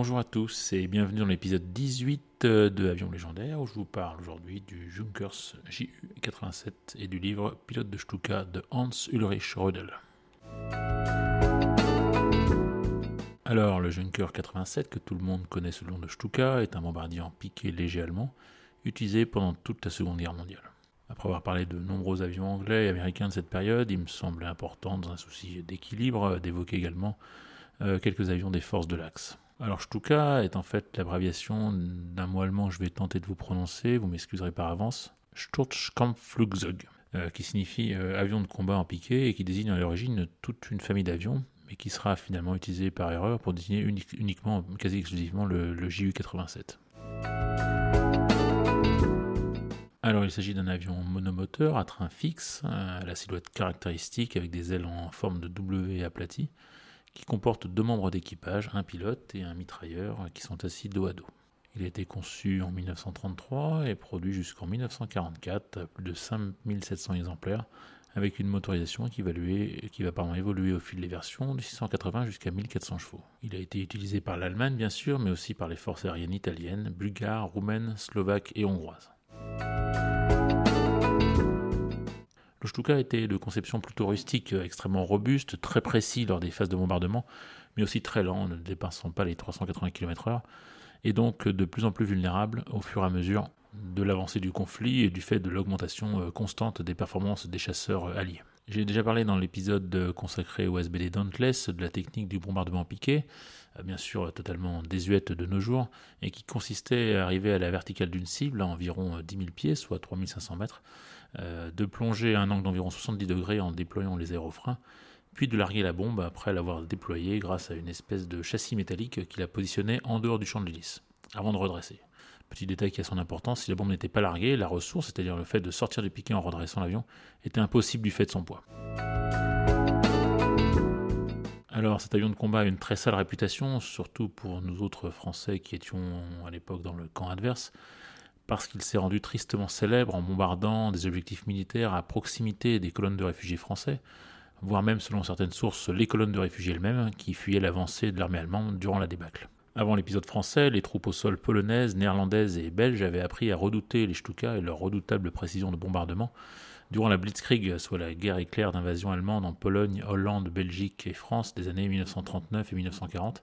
Bonjour à tous et bienvenue dans l'épisode 18 de Avion légendaire où je vous parle aujourd'hui du Junkers JU-87 et du livre Pilote de Stuka de Hans Ulrich Rödel. Alors, le Junker 87, que tout le monde connaît sous le nom de Stuka, est un bombardier en piqué léger allemand utilisé pendant toute la Seconde Guerre mondiale. Après avoir parlé de nombreux avions anglais et américains de cette période, il me semblait important, dans un souci d'équilibre, d'évoquer également euh, quelques avions des forces de l'Axe. Alors Stuka est en fait l'abréviation d'un mot allemand que je vais tenter de vous prononcer, vous m'excuserez par avance, Sturzkampfflugzeug, euh, qui signifie euh, avion de combat en piqué et qui désigne à l'origine toute une famille d'avions, mais qui sera finalement utilisé par erreur pour désigner uniquement, quasi exclusivement le, le JU-87. Alors il s'agit d'un avion monomoteur à train fixe, à la silhouette caractéristique avec des ailes en forme de W aplati, qui comporte deux membres d'équipage, un pilote et un mitrailleur qui sont assis dos à dos. Il a été conçu en 1933 et produit jusqu'en 1944 à plus de 5700 exemplaires avec une motorisation qui va, évoluer au fil des versions de 680 jusqu'à 1400 chevaux. Il a été utilisé par l'Allemagne bien sûr, mais aussi par les forces aériennes italiennes, bulgares, roumaines, slovaques et hongroises. Le Stuka était de conception plutôt rustique, extrêmement robuste, très précis lors des phases de bombardement, mais aussi très lent, ne dépassant pas les 380 km/h, et donc de plus en plus vulnérable au fur et à mesure de l'avancée du conflit et du fait de l'augmentation constante des performances des chasseurs alliés. J'ai déjà parlé dans l'épisode consacré au SBD Dauntless de la technique du bombardement piqué, bien sûr totalement désuète de nos jours, et qui consistait à arriver à la verticale d'une cible à environ 10 000 pieds, soit 3500 mètres, euh, de plonger à un angle d'environ 70 degrés en déployant les aérofreins, puis de larguer la bombe après l'avoir déployée grâce à une espèce de châssis métallique qui la positionnait en dehors du champ de l'hélice, avant de redresser. Petit détail qui a son importance, si la bombe n'était pas larguée, la ressource, c'est-à-dire le fait de sortir du piquet en redressant l'avion, était impossible du fait de son poids. Alors cet avion de combat a une très sale réputation, surtout pour nous autres Français qui étions à l'époque dans le camp adverse, parce qu'il s'est rendu tristement célèbre en bombardant des objectifs militaires à proximité des colonnes de réfugiés français, voire même selon certaines sources les colonnes de réfugiés elles-mêmes qui fuyaient l'avancée de l'armée allemande durant la débâcle. Avant l'épisode français, les troupes au sol polonaises, néerlandaises et belges avaient appris à redouter les Stuka et leur redoutable précision de bombardement durant la Blitzkrieg, soit la guerre éclair d'invasion allemande en Pologne, Hollande, Belgique et France des années 1939 et 1940,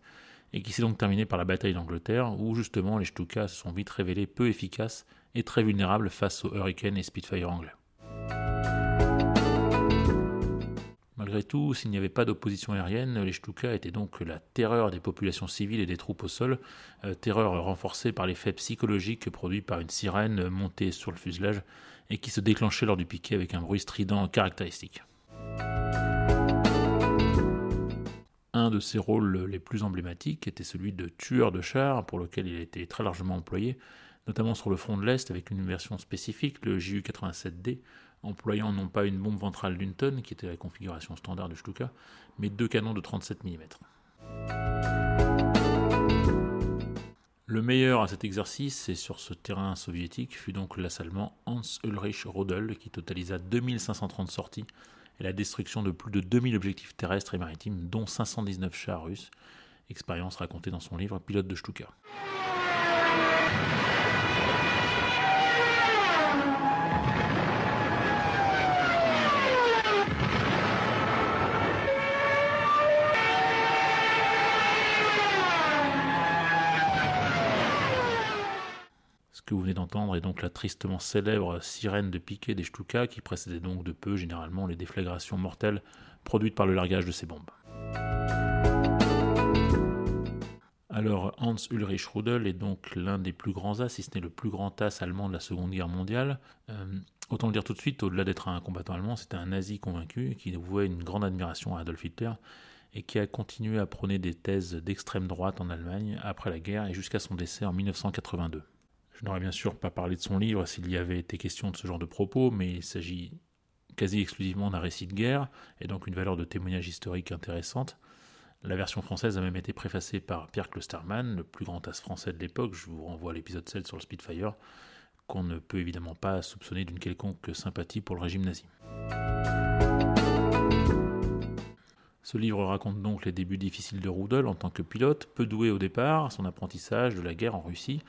et qui s'est donc terminée par la bataille d'Angleterre, où justement les Stuka se sont vite révélés peu efficaces et très vulnérables face aux Hurricane et Spitfire anglais. Malgré tout, s'il n'y avait pas d'opposition aérienne, les Stuka étaient donc la terreur des populations civiles et des troupes au sol, euh, terreur renforcée par l'effet psychologique produit par une sirène montée sur le fuselage et qui se déclenchait lors du piquet avec un bruit strident caractéristique. Un de ses rôles les plus emblématiques était celui de tueur de chars, pour lequel il a été très largement employé, notamment sur le front de l'Est avec une version spécifique, le JU-87D, employant non pas une bombe ventrale d'une tonne, qui était la configuration standard du Stuka, mais deux canons de 37 mm. Le meilleur à cet exercice, et sur ce terrain soviétique, fut donc l'assaillement Hans Ulrich Rodel, qui totalisa 2530 sorties et la destruction de plus de 2000 objectifs terrestres et maritimes, dont 519 chars russes. Expérience racontée dans son livre Pilote de Stuka. Ce que vous venez d'entendre est donc la tristement célèbre sirène de piquet des Stuka qui précédait donc de peu généralement les déflagrations mortelles produites par le largage de ces bombes. Alors Hans Ulrich Rudel est donc l'un des plus grands as, si ce n'est le plus grand as allemand de la Seconde Guerre mondiale. Euh, autant le dire tout de suite, au-delà d'être un combattant allemand, c'était un nazi convaincu qui vouait une grande admiration à Adolf Hitler et qui a continué à prôner des thèses d'extrême droite en Allemagne après la guerre et jusqu'à son décès en 1982. Je n'aurais bien sûr pas parlé de son livre s'il y avait été question de ce genre de propos, mais il s'agit quasi exclusivement d'un récit de guerre, et donc une valeur de témoignage historique intéressante. La version française a même été préfacée par Pierre Klosterman, le plus grand as français de l'époque. Je vous renvoie à l'épisode 7 sur le Spitfire, qu'on ne peut évidemment pas soupçonner d'une quelconque sympathie pour le régime nazi. Ce livre raconte donc les débuts difficiles de Rudel en tant que pilote, peu doué au départ, son apprentissage de la guerre en Russie,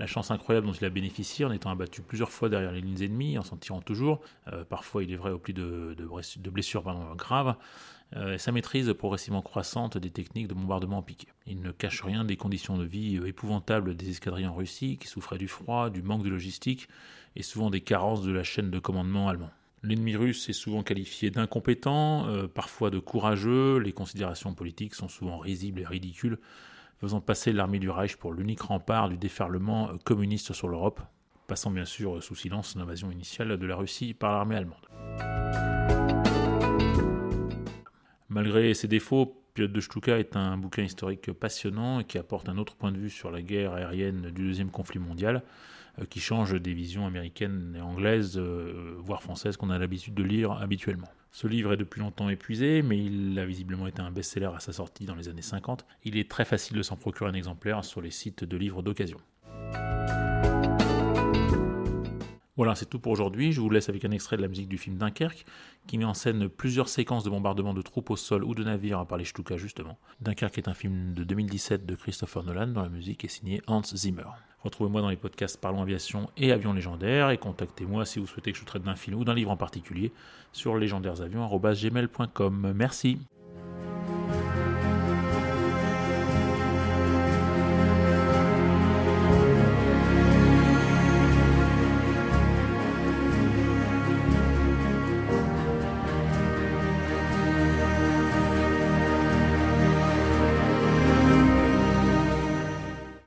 la chance incroyable dont il a bénéficié en étant abattu plusieurs fois derrière les lignes ennemies, en s'en tirant toujours, euh, parfois il est vrai au plus de, blessures graves, euh, et sa maîtrise progressivement croissante des techniques de bombardement en piqué. Il ne cache rien des conditions de vie euh, épouvantables des escadrilles en Russie, qui souffraient du froid, du manque de logistique, et souvent des carences de la chaîne de commandement allemand. L'ennemi russe est souvent qualifié d'incompétent, parfois de courageux, les considérations politiques sont souvent risibles et ridicules, faisant passer l'armée du Reich pour l'unique rempart du déferlement communiste sur l'Europe, passant bien sûr sous silence l'invasion initiale de la Russie par l'armée allemande. Malgré ses défauts, Pilote de Stuka est un bouquin historique passionnant qui apporte un autre point de vue sur la guerre aérienne du deuxième conflit mondial, euh, qui change des visions américaines et anglaises, euh, voire françaises, qu'on a l'habitude de lire habituellement. Ce livre est depuis longtemps épuisé, mais il a visiblement été un best-seller à sa sortie dans les années 50. Il est très facile de s'en procurer un exemplaire sur les sites de livres d'occasion. Voilà, c'est tout pour aujourd'hui. Je vous laisse avec un extrait de la musique du film Dunkerque, qui met en scène plusieurs séquences de bombardement de troupes au sol ou de navires par les Stuka justement. Dunkerque est un film de 2017 de Christopher Nolan, dont la musique est signée Hans Zimmer. Retrouvez-moi dans les podcasts Parlons Aviation et Avions Légendaires et contactez-moi si vous souhaitez que je traite d'un film ou d'un livre en particulier sur légendairesavions.gmail.com. Merci.